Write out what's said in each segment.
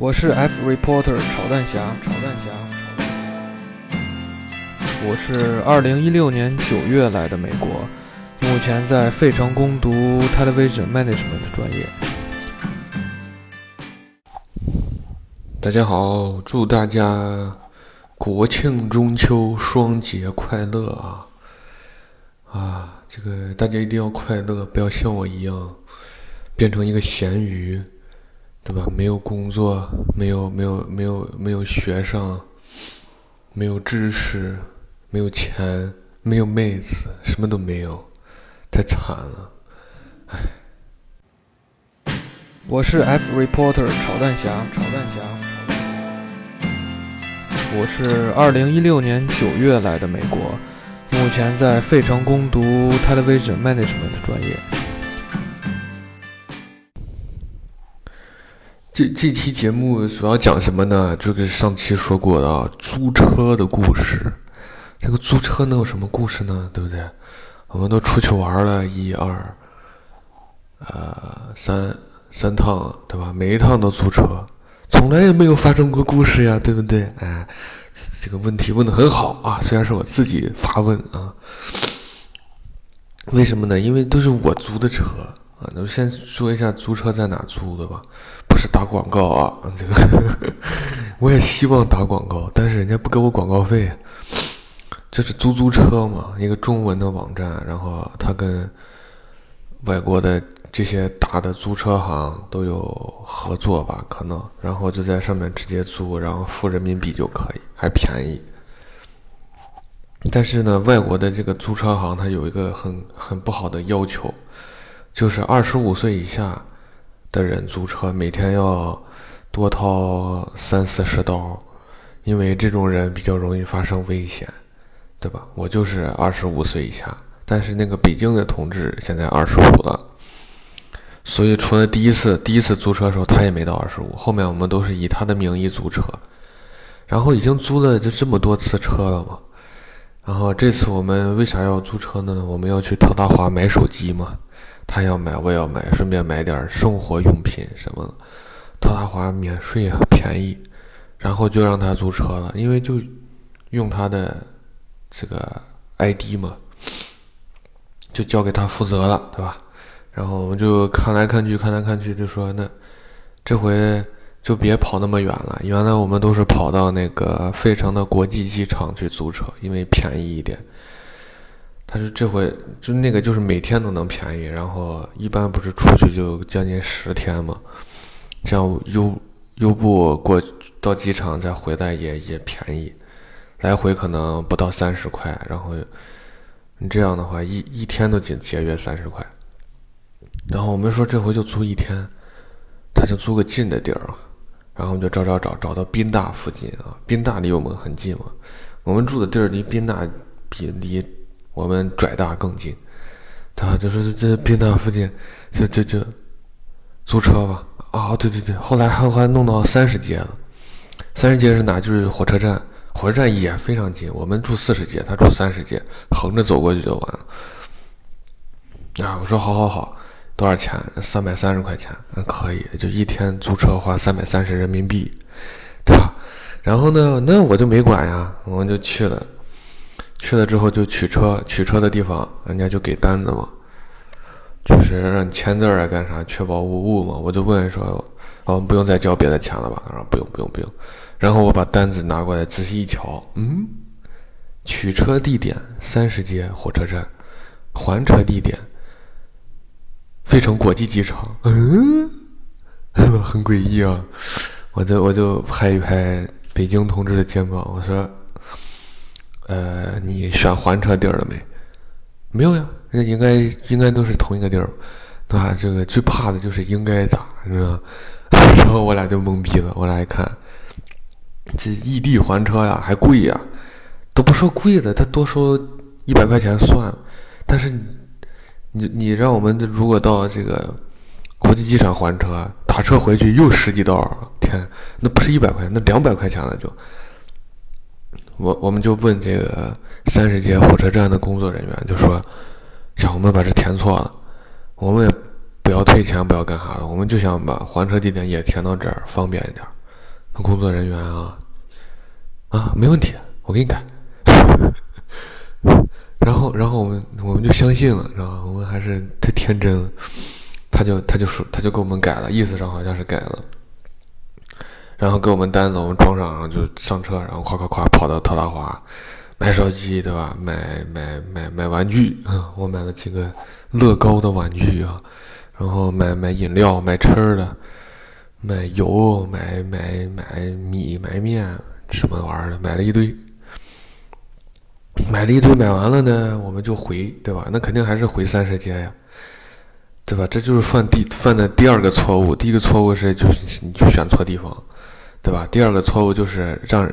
我是 F reporter 炒蛋侠，炒蛋侠，我是二零一六年九月来的美国，目前在费城攻读 television management 专业。大家好，祝大家国庆中秋双节快乐啊！啊，这个大家一定要快乐，不要像我一样变成一个咸鱼，对吧？没有工作，没有没有没有没有学上，没有知识，没有钱，没有妹子，什么都没有，太惨了，唉。我是 F reporter 炒蛋侠，炒蛋侠。我是二零一六年九月来的美国，目前在费城攻读 television management 专业。这这期节目主要讲什么呢？就是上期说过的啊，租车的故事。这个租车能有什么故事呢？对不对？我们都出去玩了一二，呃，三三趟，对吧？每一趟都租车。从来也没有发生过故事呀，对不对？哎，这个问题问的很好啊，虽然是我自己发问啊。为什么呢？因为都是我租的车啊。那先说一下租车在哪租的吧，不是打广告啊。这个 我也希望打广告，但是人家不给我广告费。这是租租车嘛，一个中文的网站，然后他跟外国的。这些大的租车行都有合作吧？可能，然后就在上面直接租，然后付人民币就可以，还便宜。但是呢，外国的这个租车行它有一个很很不好的要求，就是二十五岁以下的人租车每天要多掏三四十刀，因为这种人比较容易发生危险，对吧？我就是二十五岁以下，但是那个北京的同志现在二十五了。所以，除了第一次第一次租车的时候，他也没到二十五。后面我们都是以他的名义租车，然后已经租了就这么多次车了嘛。然后这次我们为啥要租车呢？我们要去特大华买手机嘛，他要买，我要买，顺便买点生活用品什么的。特大华免税啊，便宜，然后就让他租车了，因为就用他的这个 ID 嘛，就交给他负责了，对吧？然后我们就看来看去，看来看去，就说那这回就别跑那么远了。原来我们都是跑到那个费城的国际机场去租车，因为便宜一点。他说这回就那个就是每天都能便宜，然后一般不是出去就将近十天嘛，这样优优步过到机场再回来也也便宜，来回可能不到三十块。然后你这样的话，一一天都节节约三十块。然后我们说这回就租一天，他就租个近的地儿，然后我们就找找找，找到宾大附近啊，宾大离我们很近嘛，我们住的地儿离宾大比离我们拽大更近，他就说这这宾大附近，就就就租车吧，啊对对对，后来还还弄到三十街了，三十街是哪？就是火车站，火车站也非常近，我们住四十街，他住三十街，横着走过去就完了。啊，我说好好好。多少钱？三百三十块钱，那可以，就一天租车花三百三十人民币，对吧？然后呢，那我就没管呀，我们就去了。去了之后就取车，取车的地方人家就给单子嘛，就是让你签字啊，干啥，确保无误嘛。我就问说，我们不用再交别的钱了吧？他说不用，不用，不用。然后我把单子拿过来仔细一瞧，嗯，取车地点三十街火车站，还车地点。费城国际机场，嗯，很诡异啊！我就我就拍一拍北京同志的肩膀，我说：“呃，你选还车地儿了没？没有呀，那应该应该都是同一个地儿，对吧？这个最怕的就是应该咋，是吧？然后我俩就懵逼了，我俩一看，这异地还车呀，还贵呀，都不说贵了，他多收一百块钱算了，但是。你你让我们如果到这个国际机场还车，打车回去又十几刀，天，那不是一百块钱，那两百块钱了就。我我们就问这个三十街火车站的工作人员，就说，像我们把这填错了，我们也不要退钱，不要干啥的，我们就想把还车地点也填到这儿，方便一点。工作人员啊，啊，没问题，我给你改。然后，然后我们我们就相信了，知道吧？我们还是太天真了。他就他就说他就给我们改了，意思上好像是改了。然后给我们单子，我们装上，然后就上车，然后夸夸夸跑到特大华买手机，对吧？买买买买玩具啊！我买了几个乐高的玩具啊，然后买买饮料，买吃的，买油，买买买米，买面，什么玩意儿的，买了一堆。买了一堆，买完了呢，我们就回，对吧？那肯定还是回三十街呀，对吧？这就是犯第犯的第二个错误。第一个错误是就是你就选错地方。对吧？第二个错误就是让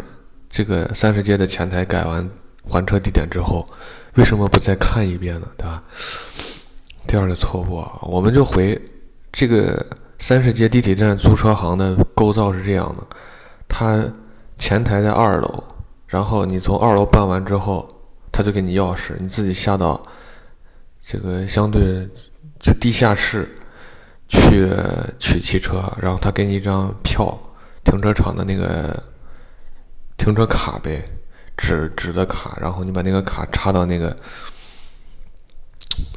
这个三十街的前台改完还车地点之后，为什么不再看一遍呢？对吧？第二个错误啊，我们就回这个三十街地铁站租车行的构造是这样的：它前台在二楼，然后你从二楼办完之后，他就给你钥匙，你自己下到这个相对就地下室去取汽车，然后他给你一张票。停车场的那个停车卡呗，纸纸的卡，然后你把那个卡插到那个，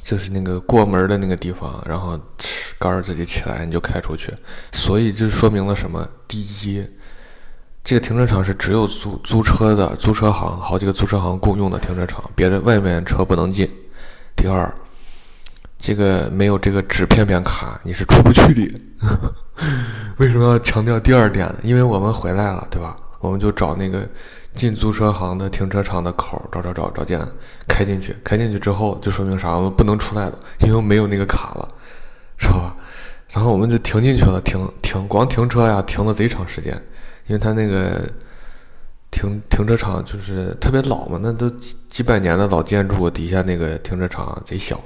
就是那个过门的那个地方，然后杆儿自己起来，你就开出去。所以就说明了什么？第一，这个停车场是只有租租车的租车行，好几个租车行共用的停车场，别的外面车不能进。第二，这个没有这个纸片片卡，你是出不去的。为什么要强调第二点呢？因为我们回来了，对吧？我们就找那个进租车行的停车场的口，找找找找见，开进去。开进去之后，就说明啥？我们不能出来了，因为没有那个卡了，是吧？然后我们就停进去了，停停，光停车呀，停了贼长时间。因为他那个停停车场就是特别老嘛，那都几几百年的老建筑，底下那个停车场贼小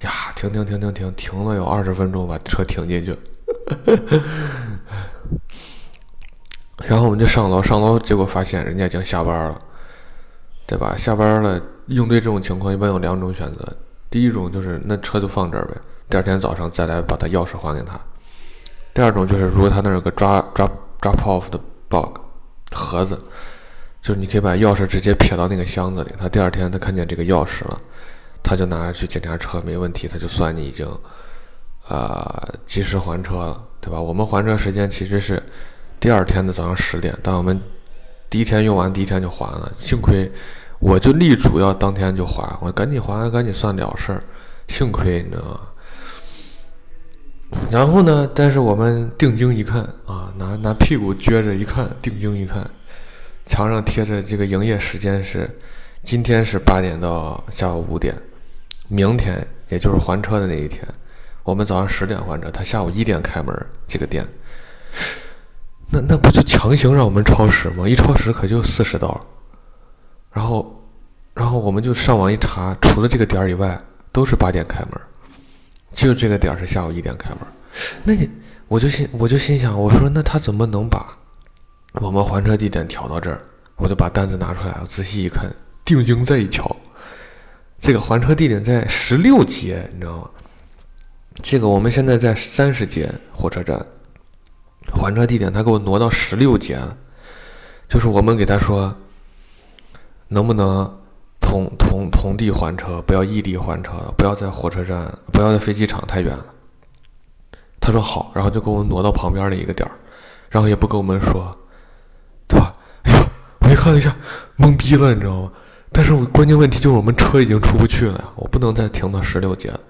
呀，停停停停停，停了有二十分钟，把车停进去。然后我们就上楼，上楼结果发现人家已经下班了，对吧？下班了，应对这种情况一般有两种选择：第一种就是那车就放这儿呗，第二天早上再来把他钥匙还给他；第二种就是如果他那有个抓抓抓 off 的 bug 盒子，就是你可以把钥匙直接撇到那个箱子里，他第二天他看见这个钥匙了，他就拿着去检查车没问题，他就算你已经。呃，及时还车了，对吧？我们还车时间其实是第二天的早上十点，但我们第一天用完，第一天就还了。幸亏我就力主要当天就还，我赶紧还，赶紧算了事儿。幸亏你知道吗？然后呢？但是我们定睛一看啊，拿拿屁股撅着一看，定睛一看，墙上贴着这个营业时间是今天是八点到下午五点，明天也就是还车的那一天。我们早上十点还车，他下午一点开门。这个店，那那不就强行让我们超时吗？一超时可就四十刀。然后，然后我们就上网一查，除了这个点儿以外，都是八点开门，就这个点儿是下午一点开门。那你，我就心我就心想，我说那他怎么能把我们还车地点调到这儿？我就把单子拿出来，我仔细一看，定睛再一瞧，这个还车地点在十六街，你知道吗？这个我们现在在三十街火车站还车地点，他给我挪到十六街了。就是我们给他说，能不能同同同地还车，不要异地还车，不要在火车站，不要在飞机场太远了。他说好，然后就给我们挪到旁边的一个点儿，然后也不跟我们说，对吧？哎呀，我一看一下，懵逼了，你知道吗？但是我关键问题就是我们车已经出不去了呀，我不能再停到十六街了。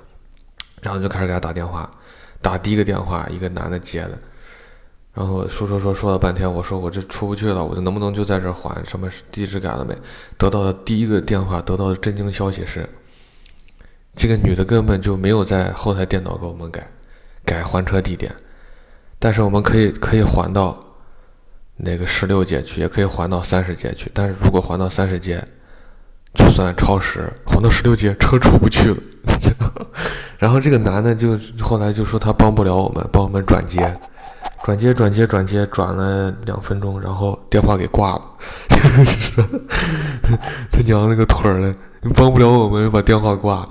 然后就开始给他打电话，打第一个电话，一个男的接的，然后说说说说了半天，我说我这出不去了，我这能不能就在这儿还？什么地址改了没？得到的第一个电话得到的震惊消息是，这个女的根本就没有在后台电脑给我们改，改还车地点，但是我们可以可以还到那个十六街去，也可以还到三十街去，但是如果还到三十街。就算超时，黄到十六街，车出不去了。然后这个男的就后来就说他帮不了我们，帮我们转接，转接转接转接，转了两分钟，然后电话给挂了。他娘了个腿儿的，帮不了我们又，把电话挂了。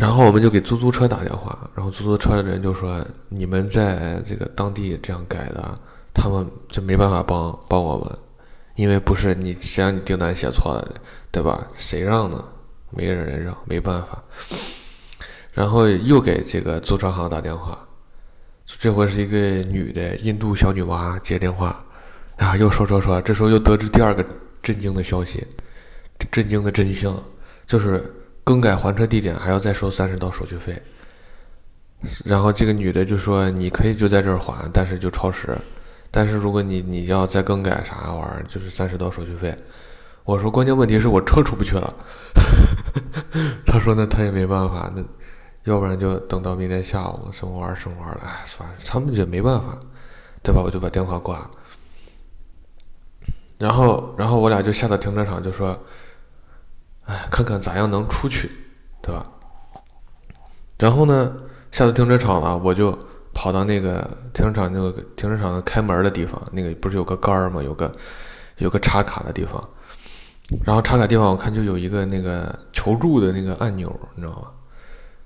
然后我们就给出租车打电话，然后出租车的人就说：“你们在这个当地这样改的，他们就没办法帮帮我们，因为不是你谁让你订单写错了，对吧？谁让呢？没人让，没办法。然后又给这个租车行打电话，这回是一个女的印度小女娃接电话，啊，又说说说，这时候又得知第二个震惊的消息，震惊的真相，就是更改还车地点还要再收三十刀手续费。然后这个女的就说：“你可以就在这儿还，但是就超时。但是如果你你要再更改啥玩意儿，就是三十刀手续费。”我说：“关键问题是我车出不去了。”他说：“那他也没办法，那。”要不然就等到明天下午，什么玩意儿什么玩意儿哎，算了，他们也没办法，对吧？我就把电话挂了。然后，然后我俩就下到停车场，就说：“哎，看看咋样能出去，对吧？”然后呢，下到停车场了，我就跑到那个停车场那个停车场开门的地方，那个不是有个杆儿吗？有个有个插卡的地方。然后插卡地方，我看就有一个那个求助的那个按钮，你知道吗？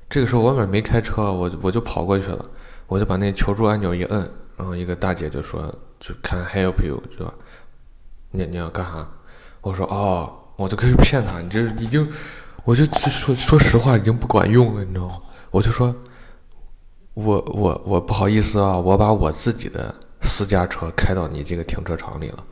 这个时候我外面没开车，我我就跑过去了，我就把那求助按钮一摁，然后一个大姐就说：“就 Can help you，对吧？你你要干啥？”我说：“哦，我就开始骗他，你这已经，我就说说实话已经不管用了，你知道吗？我就说，我我我不好意思啊，我把我自己的私家车开到你这个停车场里了，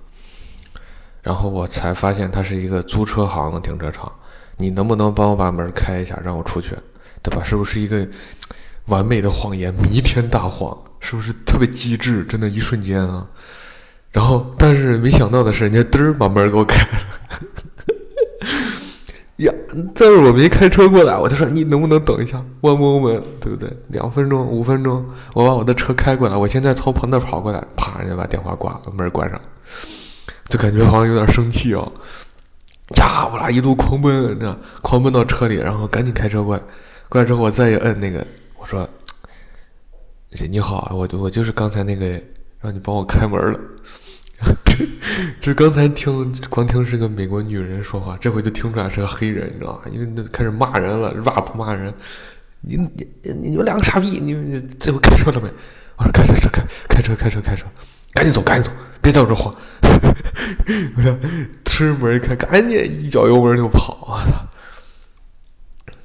然后我才发现它是一个租车行的停车场，你能不能帮我把门开一下，让我出去？”对吧？是不是一个完美的谎言？弥天大谎，是不是特别机智？真的，一瞬间啊！然后，但是没想到的是，人家嘚儿把门给我开了。呀！但是我没开车过来，我就说你能不能等一下？One moment，对不对？两分钟、五分钟，我把我的车开过来。我现在从旁边跑过来，啪，人家把电话挂了，门关上，就感觉好像有点生气哦！呀，我俩一路狂奔，你知道，狂奔到车里，然后赶紧开车过来。过来之后，我再一摁那个，我说：“姐你好啊，我我就是刚才那个让你帮我开门了。就刚才听光听是个美国女人说话，这回就听出来是个黑人，你知道吧？因为那开始骂人了，rap 骂人。你你你们两个傻逼！你你最后开车了没？我说开车车开开车开车开车，赶紧走 赶紧走，别在我这晃。我说车门一开，赶紧一脚油门就跑，我操！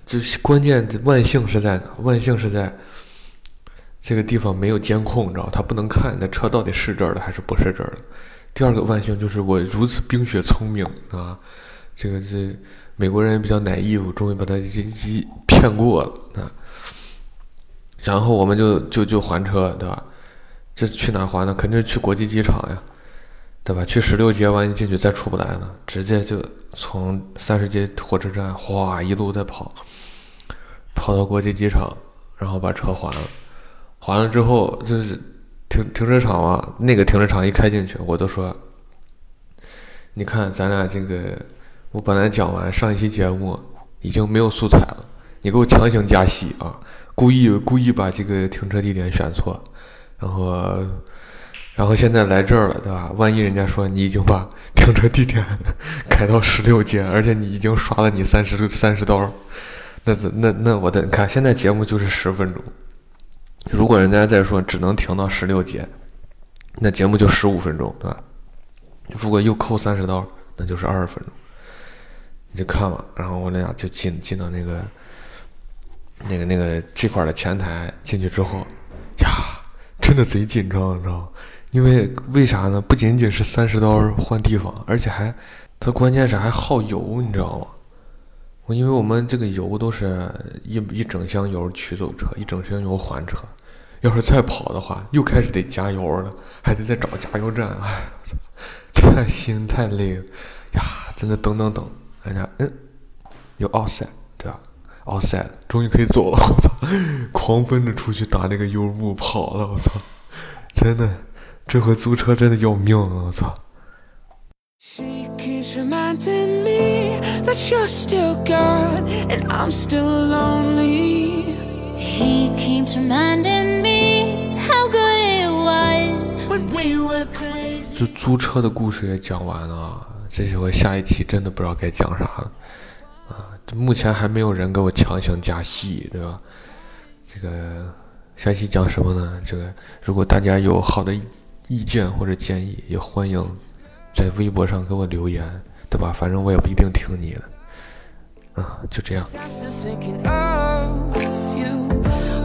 就是关键，万幸是在哪？万幸是在这个地方没有监控，你知道他不能看那车到底是这儿的还是不是这儿的。第二个万幸就是我如此冰雪聪明啊，这个这美国人也比较奶义务，终于把他一一骗过了啊。然后我们就就就还车，对吧？这去哪还呢？肯定是去国际机场呀，对吧？去十六街，万一进去再出不来呢？直接就从三十街火车站哗一路在跑。跑到国际机场，然后把车还了。还了之后，就是停停车场嘛，那个停车场一开进去，我都说：“你看，咱俩这个，我本来讲完上一期节目已经没有素材了，你给我强行加戏啊！故意故意把这个停车地点选错，然后然后现在来这儿了，对吧？万一人家说你已经把 停车地点 改到十六街，而且你已经刷了你三十三十刀。”那怎那那我的你看，现在节目就是十分钟。如果人家再说只能停到十六节，那节目就十五分钟，对吧？如果又扣三十刀，那就是二十分钟。你就看吧，然后我俩就进进到那个那个那个这块的前台，进去之后，呀，真的贼紧张，你知道吗？因为为啥呢？不仅仅是三十刀换地方，而且还它关键是还耗油，你知道吗？我因为我们这个油都是一一整箱油取走车，一整箱油还车。要是再跑的话，又开始得加油了，还得再找加油站。哎，我操，这心太累了呀！真的等等等，人家嗯，有 outside 对吧？outside 终于可以走了，我操！狂奔着出去打那个油布跑了，我操！真的，这回租车真的要命了，我操！that you're still gone and I'm still lonely. He keeps reminding me how good it was when we were crazy. 就租车的故事也讲完了，这些我下一期真的不知道该讲啥了啊！目前还没有人给我强行加戏，对吧？这个下一期讲什么呢？这个如果大家有好的意见或者建议，也欢迎在微博上给我留言，对吧？反正我也不一定听你的。啊，就这样。Starts to thinking of you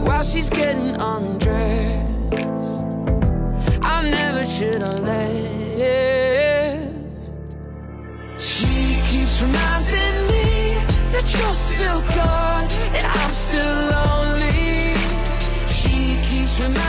while she's getting undressed. I never should have left. She keeps reminding me that you're still gone and I'm still lonely. She keeps reminding